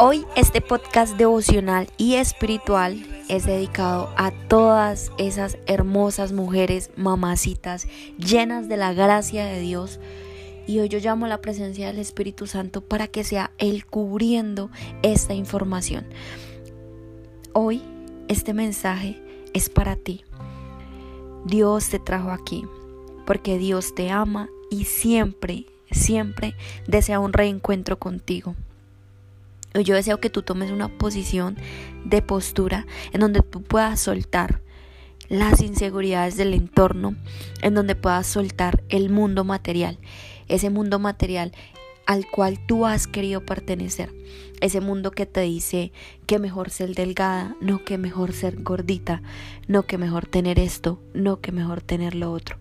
Hoy este podcast devocional y espiritual es dedicado a todas esas hermosas mujeres, mamacitas, llenas de la gracia de Dios. Y hoy yo llamo la presencia del Espíritu Santo para que sea Él cubriendo esta información. Hoy este mensaje es para ti. Dios te trajo aquí porque Dios te ama y siempre, siempre desea un reencuentro contigo. Yo deseo que tú tomes una posición de postura en donde tú puedas soltar las inseguridades del entorno, en donde puedas soltar el mundo material, ese mundo material al cual tú has querido pertenecer, ese mundo que te dice que mejor ser delgada, no que mejor ser gordita, no que mejor tener esto, no que mejor tener lo otro,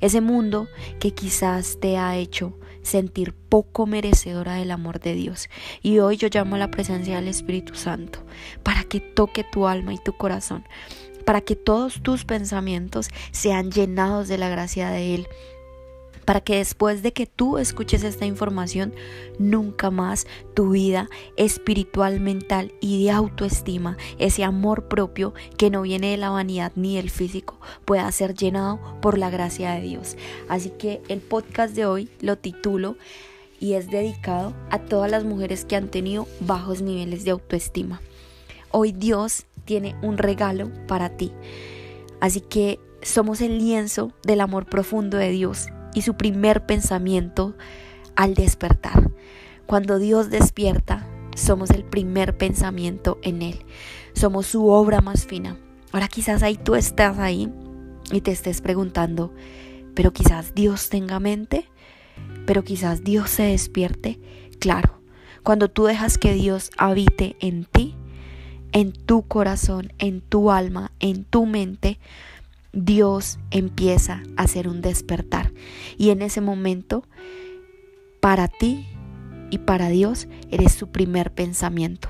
ese mundo que quizás te ha hecho sentir poco merecedora del amor de Dios. Y hoy yo llamo a la presencia del Espíritu Santo para que toque tu alma y tu corazón, para que todos tus pensamientos sean llenados de la gracia de Él para que después de que tú escuches esta información, nunca más tu vida espiritual, mental y de autoestima, ese amor propio que no viene de la vanidad ni del físico, pueda ser llenado por la gracia de Dios. Así que el podcast de hoy lo titulo y es dedicado a todas las mujeres que han tenido bajos niveles de autoestima. Hoy Dios tiene un regalo para ti. Así que somos el lienzo del amor profundo de Dios y su primer pensamiento al despertar. Cuando Dios despierta, somos el primer pensamiento en Él. Somos su obra más fina. Ahora quizás ahí tú estás ahí y te estés preguntando, pero quizás Dios tenga mente, pero quizás Dios se despierte. Claro, cuando tú dejas que Dios habite en ti, en tu corazón, en tu alma, en tu mente, Dios empieza a hacer un despertar. Y en ese momento, para ti y para Dios, eres su primer pensamiento.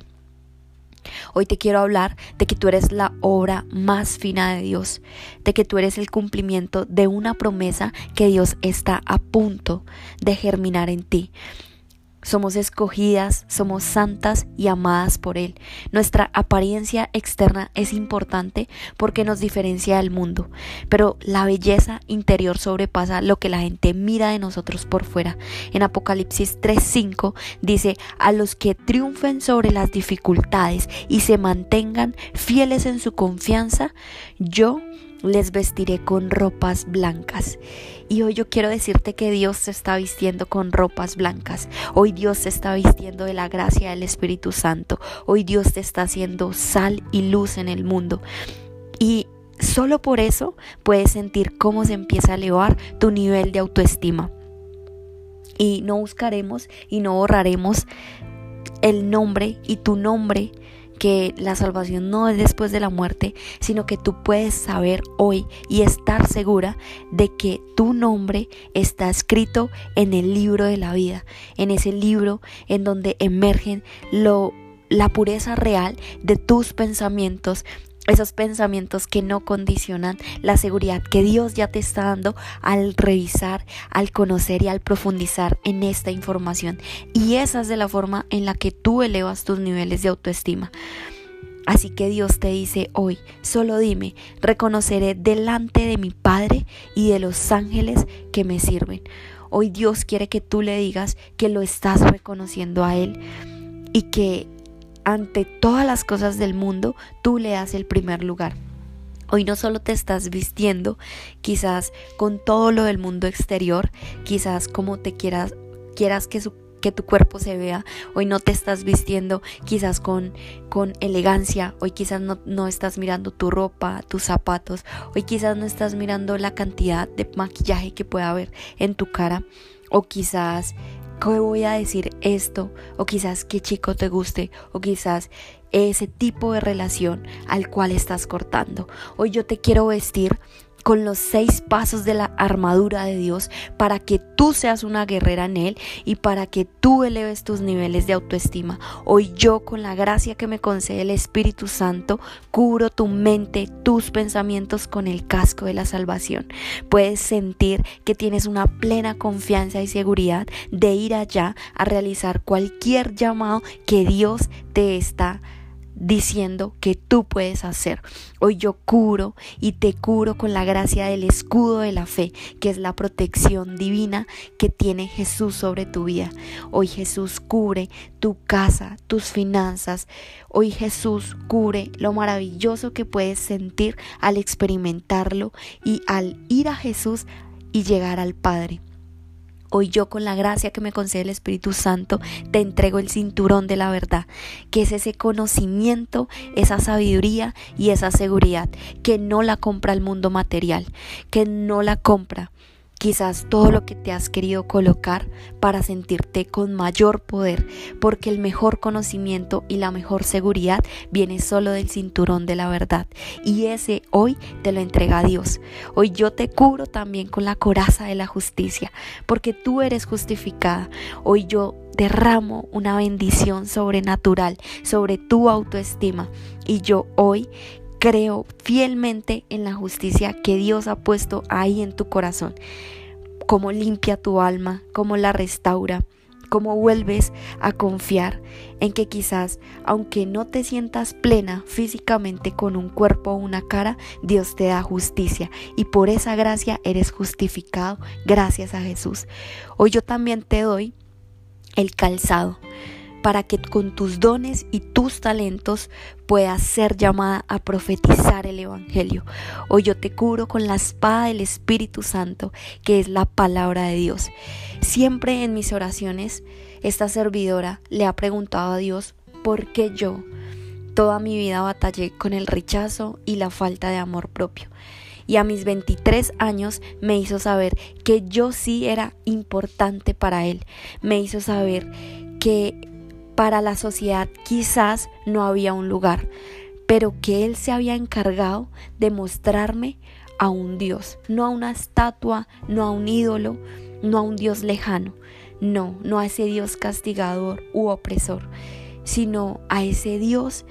Hoy te quiero hablar de que tú eres la obra más fina de Dios, de que tú eres el cumplimiento de una promesa que Dios está a punto de germinar en ti. Somos escogidas, somos santas y amadas por Él. Nuestra apariencia externa es importante porque nos diferencia del mundo, pero la belleza interior sobrepasa lo que la gente mira de nosotros por fuera. En Apocalipsis 3:5 dice, a los que triunfen sobre las dificultades y se mantengan fieles en su confianza, yo les vestiré con ropas blancas. Y hoy yo quiero decirte que Dios se está vistiendo con ropas blancas. Hoy Dios se está vistiendo de la gracia del Espíritu Santo. Hoy Dios te está haciendo sal y luz en el mundo. Y solo por eso puedes sentir cómo se empieza a elevar tu nivel de autoestima. Y no buscaremos y no borraremos el nombre y tu nombre que la salvación no es después de la muerte, sino que tú puedes saber hoy y estar segura de que tu nombre está escrito en el libro de la vida, en ese libro en donde emergen lo la pureza real de tus pensamientos, esos pensamientos que no condicionan la seguridad que Dios ya te está dando al revisar, al conocer y al profundizar en esta información. Y esa es de la forma en la que tú elevas tus niveles de autoestima. Así que Dios te dice hoy, solo dime, reconoceré delante de mi Padre y de los ángeles que me sirven. Hoy Dios quiere que tú le digas que lo estás reconociendo a Él y que ante todas las cosas del mundo, tú le das el primer lugar. Hoy no solo te estás vistiendo, quizás con todo lo del mundo exterior, quizás como te quieras, quieras que que tu cuerpo se vea. Hoy no te estás vistiendo quizás con, con elegancia. Hoy quizás no, no estás mirando tu ropa, tus zapatos. Hoy quizás no estás mirando la cantidad de maquillaje que pueda haber en tu cara. O quizás ¿Qué voy a decir esto? O quizás qué chico te guste, o quizás ese tipo de relación al cual estás cortando. Hoy yo te quiero vestir con los seis pasos de la armadura de Dios para que tú seas una guerrera en Él y para que tú eleves tus niveles de autoestima. Hoy yo con la gracia que me concede el Espíritu Santo cubro tu mente, tus pensamientos con el casco de la salvación. Puedes sentir que tienes una plena confianza y seguridad de ir allá a realizar cualquier llamado que Dios te está diciendo que tú puedes hacer. Hoy yo curo y te curo con la gracia del escudo de la fe, que es la protección divina que tiene Jesús sobre tu vida. Hoy Jesús cubre tu casa, tus finanzas. Hoy Jesús cubre lo maravilloso que puedes sentir al experimentarlo y al ir a Jesús y llegar al Padre. Hoy yo con la gracia que me concede el Espíritu Santo te entrego el cinturón de la verdad, que es ese conocimiento, esa sabiduría y esa seguridad que no la compra el mundo material, que no la compra quizás todo lo que te has querido colocar para sentirte con mayor poder, porque el mejor conocimiento y la mejor seguridad viene solo del cinturón de la verdad. Y ese hoy te lo entrega Dios. Hoy yo te cubro también con la coraza de la justicia, porque tú eres justificada. Hoy yo derramo una bendición sobrenatural sobre tu autoestima. Y yo hoy creo fielmente en la justicia que Dios ha puesto ahí en tu corazón. Cómo limpia tu alma, cómo la restaura, cómo vuelves a confiar en que quizás, aunque no te sientas plena físicamente con un cuerpo o una cara, Dios te da justicia y por esa gracia eres justificado gracias a Jesús. Hoy yo también te doy el calzado para que con tus dones y tus talentos puedas ser llamada a profetizar el Evangelio. Hoy yo te curo con la espada del Espíritu Santo, que es la palabra de Dios. Siempre en mis oraciones, esta servidora le ha preguntado a Dios, ¿por qué yo? Toda mi vida batallé con el rechazo y la falta de amor propio y a mis 23 años me hizo saber que yo sí era importante para él. Me hizo saber que para la sociedad quizás no había un lugar, pero que Él se había encargado de mostrarme a un Dios, no a una estatua, no a un ídolo, no a un Dios lejano, no, no a ese Dios castigador u opresor, sino a ese Dios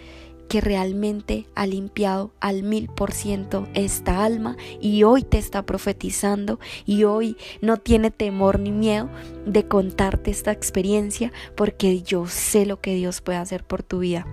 que realmente ha limpiado al mil por ciento esta alma y hoy te está profetizando y hoy no tiene temor ni miedo de contarte esta experiencia porque yo sé lo que Dios puede hacer por tu vida.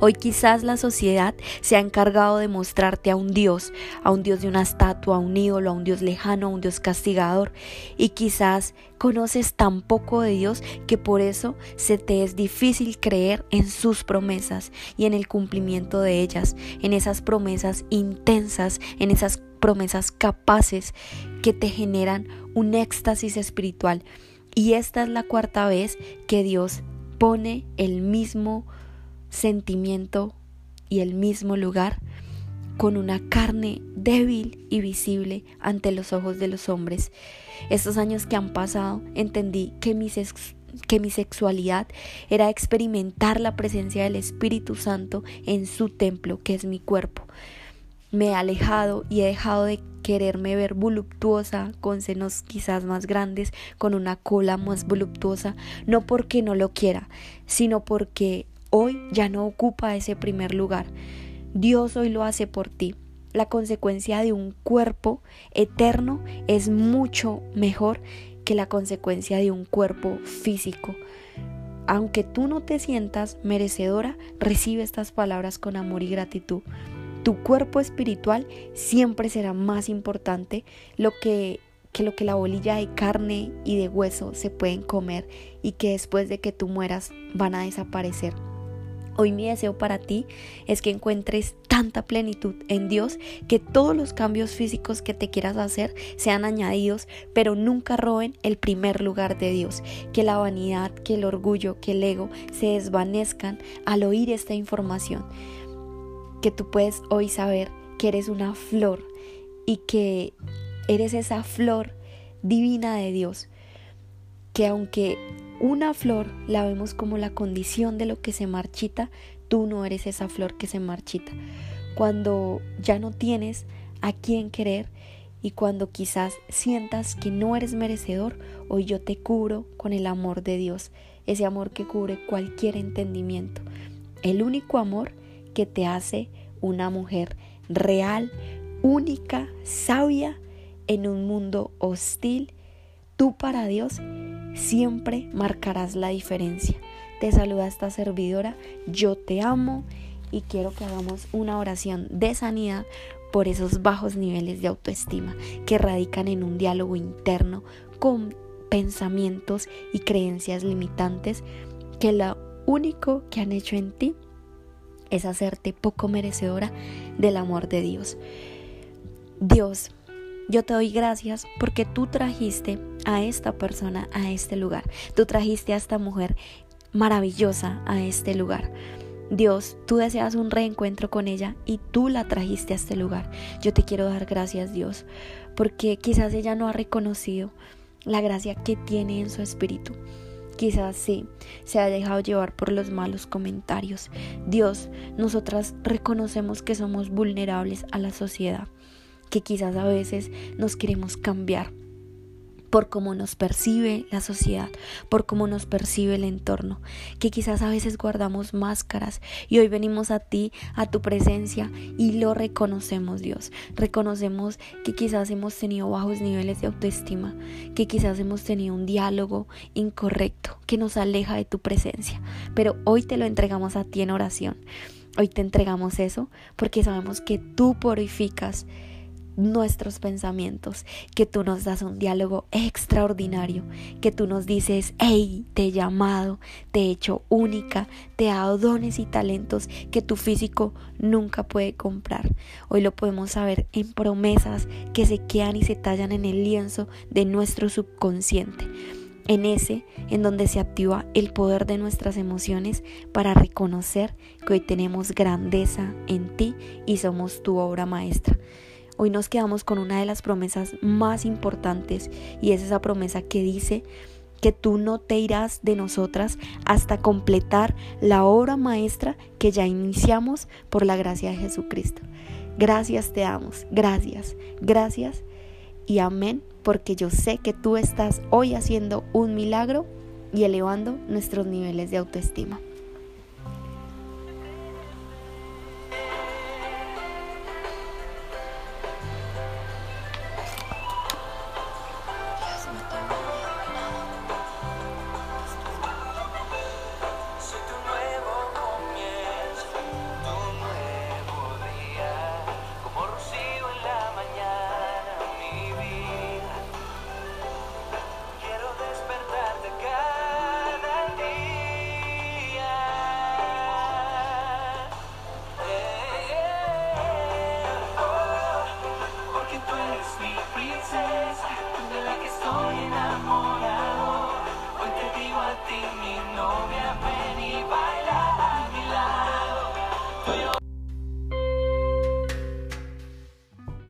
Hoy quizás la sociedad se ha encargado de mostrarte a un Dios, a un Dios de una estatua, a un ídolo, a un Dios lejano, a un Dios castigador. Y quizás conoces tan poco de Dios que por eso se te es difícil creer en sus promesas y en el cumplimiento de ellas, en esas promesas intensas, en esas promesas capaces que te generan un éxtasis espiritual. Y esta es la cuarta vez que Dios pone el mismo sentimiento y el mismo lugar con una carne débil y visible ante los ojos de los hombres. Estos años que han pasado entendí que mi, que mi sexualidad era experimentar la presencia del Espíritu Santo en su templo, que es mi cuerpo. Me he alejado y he dejado de quererme ver voluptuosa, con senos quizás más grandes, con una cola más voluptuosa, no porque no lo quiera, sino porque hoy ya no ocupa ese primer lugar. Dios hoy lo hace por ti. La consecuencia de un cuerpo eterno es mucho mejor que la consecuencia de un cuerpo físico. Aunque tú no te sientas merecedora, recibe estas palabras con amor y gratitud. Tu cuerpo espiritual siempre será más importante lo que, que lo que la bolilla de carne y de hueso se pueden comer y que después de que tú mueras van a desaparecer. Hoy mi deseo para ti es que encuentres tanta plenitud en Dios que todos los cambios físicos que te quieras hacer sean añadidos, pero nunca roben el primer lugar de Dios. Que la vanidad, que el orgullo, que el ego se desvanezcan al oír esta información. Que tú puedes hoy saber que eres una flor y que eres esa flor divina de Dios. Que aunque una flor la vemos como la condición de lo que se marchita, tú no eres esa flor que se marchita. Cuando ya no tienes a quien querer y cuando quizás sientas que no eres merecedor, hoy yo te cubro con el amor de Dios, ese amor que cubre cualquier entendimiento, el único amor que te hace una mujer real, única, sabia en un mundo hostil. Tú para Dios siempre marcarás la diferencia. Te saluda esta servidora, yo te amo y quiero que hagamos una oración de sanidad por esos bajos niveles de autoestima que radican en un diálogo interno con pensamientos y creencias limitantes que lo único que han hecho en ti es hacerte poco merecedora del amor de Dios. Dios, yo te doy gracias porque tú trajiste a esta persona a este lugar. Tú trajiste a esta mujer maravillosa a este lugar. Dios, tú deseas un reencuentro con ella y tú la trajiste a este lugar. Yo te quiero dar gracias, Dios, porque quizás ella no ha reconocido la gracia que tiene en su espíritu. Quizás sí, se ha dejado llevar por los malos comentarios. Dios, nosotras reconocemos que somos vulnerables a la sociedad que quizás a veces nos queremos cambiar por cómo nos percibe la sociedad, por cómo nos percibe el entorno, que quizás a veces guardamos máscaras y hoy venimos a ti, a tu presencia y lo reconocemos Dios. Reconocemos que quizás hemos tenido bajos niveles de autoestima, que quizás hemos tenido un diálogo incorrecto que nos aleja de tu presencia, pero hoy te lo entregamos a ti en oración. Hoy te entregamos eso porque sabemos que tú purificas nuestros pensamientos, que tú nos das un diálogo extraordinario, que tú nos dices, hey, te he llamado, te he hecho única, te he dado dones y talentos que tu físico nunca puede comprar. Hoy lo podemos saber en promesas que se quedan y se tallan en el lienzo de nuestro subconsciente en ese en donde se activa el poder de nuestras emociones para reconocer que hoy tenemos grandeza en ti y somos tu obra maestra. Hoy nos quedamos con una de las promesas más importantes y es esa promesa que dice que tú no te irás de nosotras hasta completar la obra maestra que ya iniciamos por la gracia de Jesucristo. Gracias te damos, gracias, gracias y amén, porque yo sé que tú estás hoy haciendo un milagro y elevando nuestros niveles de autoestima.